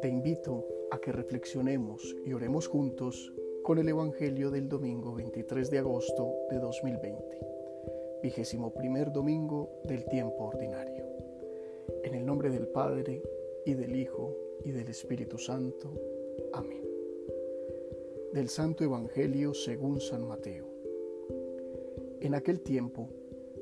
Te invito a que reflexionemos y oremos juntos con el Evangelio del domingo 23 de agosto de 2020, vigésimo primer domingo del tiempo ordinario. En el nombre del Padre, y del Hijo, y del Espíritu Santo. Amén. Del Santo Evangelio según San Mateo. En aquel tiempo,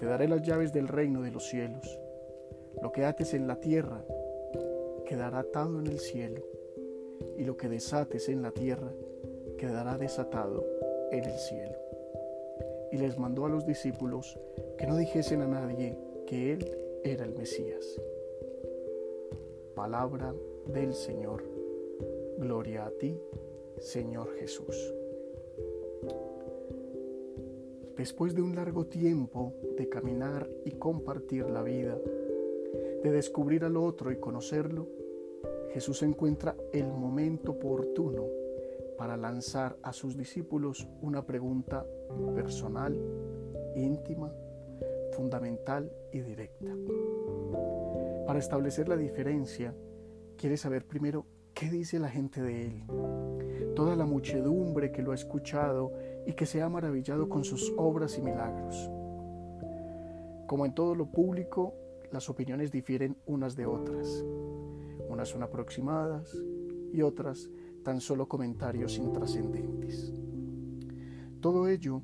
Te daré las llaves del reino de los cielos. Lo que ates en la tierra quedará atado en el cielo, y lo que desates en la tierra quedará desatado en el cielo. Y les mandó a los discípulos que no dijesen a nadie que Él era el Mesías. Palabra del Señor. Gloria a ti, Señor Jesús. Después de un largo tiempo de caminar y compartir la vida, de descubrir al otro y conocerlo, Jesús encuentra el momento oportuno para lanzar a sus discípulos una pregunta personal, íntima, fundamental y directa. Para establecer la diferencia, quiere saber primero qué dice la gente de él, toda la muchedumbre que lo ha escuchado y que se ha maravillado con sus obras y milagros. Como en todo lo público, las opiniones difieren unas de otras. Unas son aproximadas y otras tan solo comentarios intrascendentes. Todo ello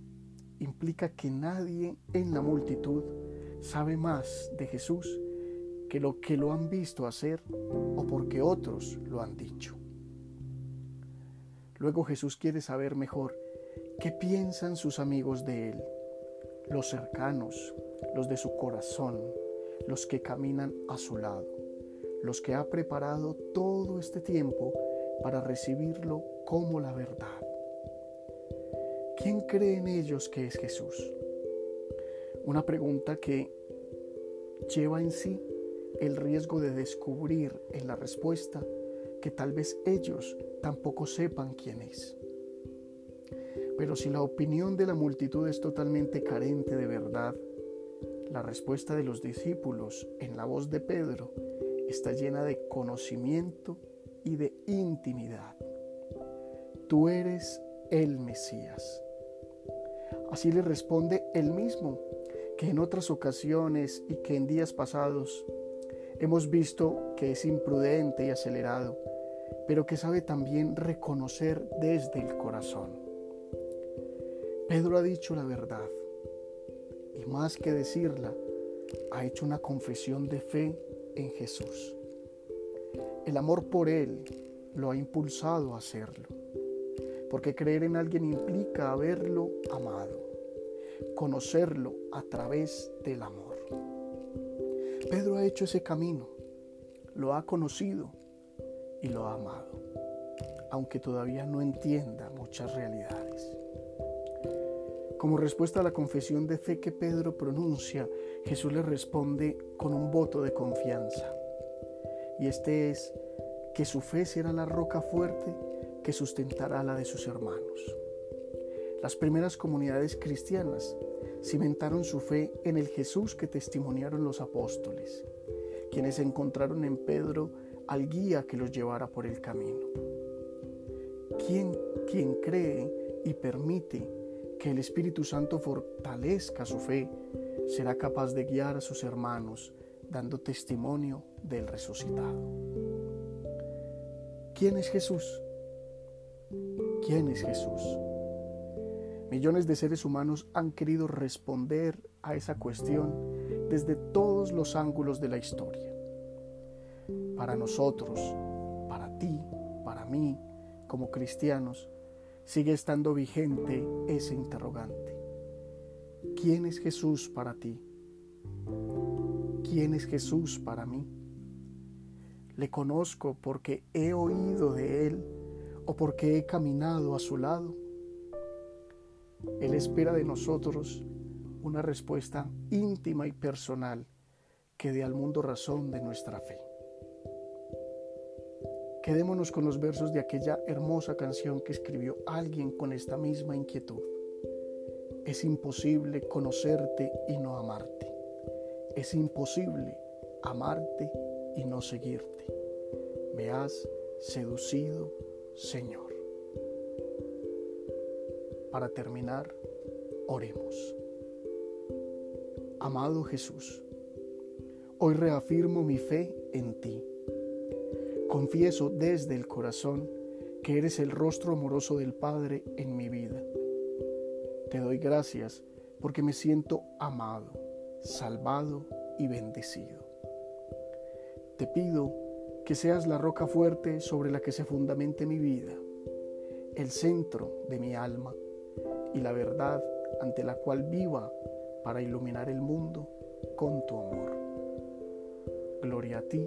implica que nadie en la multitud sabe más de Jesús que lo que lo han visto hacer o porque otros lo han dicho. Luego Jesús quiere saber mejor qué piensan sus amigos de Él, los cercanos, los de su corazón, los que caminan a su lado, los que ha preparado todo este tiempo para recibirlo como la verdad. ¿Quién cree en ellos que es Jesús? Una pregunta que lleva en sí el riesgo de descubrir en la respuesta que tal vez ellos tampoco sepan quién es. Pero si la opinión de la multitud es totalmente carente de verdad, la respuesta de los discípulos en la voz de Pedro está llena de conocimiento y de intimidad. Tú eres el Mesías. Así le responde él mismo, que en otras ocasiones y que en días pasados hemos visto que es imprudente y acelerado, pero que sabe también reconocer desde el corazón. Pedro ha dicho la verdad y más que decirla, ha hecho una confesión de fe en Jesús. El amor por Él lo ha impulsado a hacerlo, porque creer en alguien implica haberlo amado, conocerlo a través del amor. Pedro ha hecho ese camino, lo ha conocido y lo ha amado, aunque todavía no entienda muchas realidades. Como respuesta a la confesión de fe que Pedro pronuncia, Jesús le responde con un voto de confianza y este es que su fe será la roca fuerte que sustentará la de sus hermanos. Las primeras comunidades cristianas cimentaron su fe en el Jesús que testimoniaron los apóstoles, quienes encontraron en Pedro al guía que los llevara por el camino. ¿Quién, quien cree y permite que el Espíritu Santo fortalezca su fe, será capaz de guiar a sus hermanos dando testimonio del resucitado. ¿Quién es Jesús? ¿Quién es Jesús? Millones de seres humanos han querido responder a esa cuestión desde todos los ángulos de la historia. Para nosotros, para ti, para mí, como cristianos, sigue estando vigente ese interrogante. ¿Quién es Jesús para ti? ¿Quién es Jesús para mí? Le conozco porque he oído de Él o porque he caminado a su lado. Él espera de nosotros una respuesta íntima y personal que dé al mundo razón de nuestra fe. Quedémonos con los versos de aquella hermosa canción que escribió alguien con esta misma inquietud. Es imposible conocerte y no amarte. Es imposible amarte y no seguirte. Me has seducido, Señor. Para terminar, oremos. Amado Jesús, hoy reafirmo mi fe en ti Confieso desde el corazón que eres el rostro amoroso del Padre en mi vida. Te doy gracias porque me siento amado, salvado y bendecido. Te pido que seas la roca fuerte sobre la que se fundamente mi vida, el centro de mi alma y la verdad ante la cual viva para iluminar el mundo con tu amor. Gloria a ti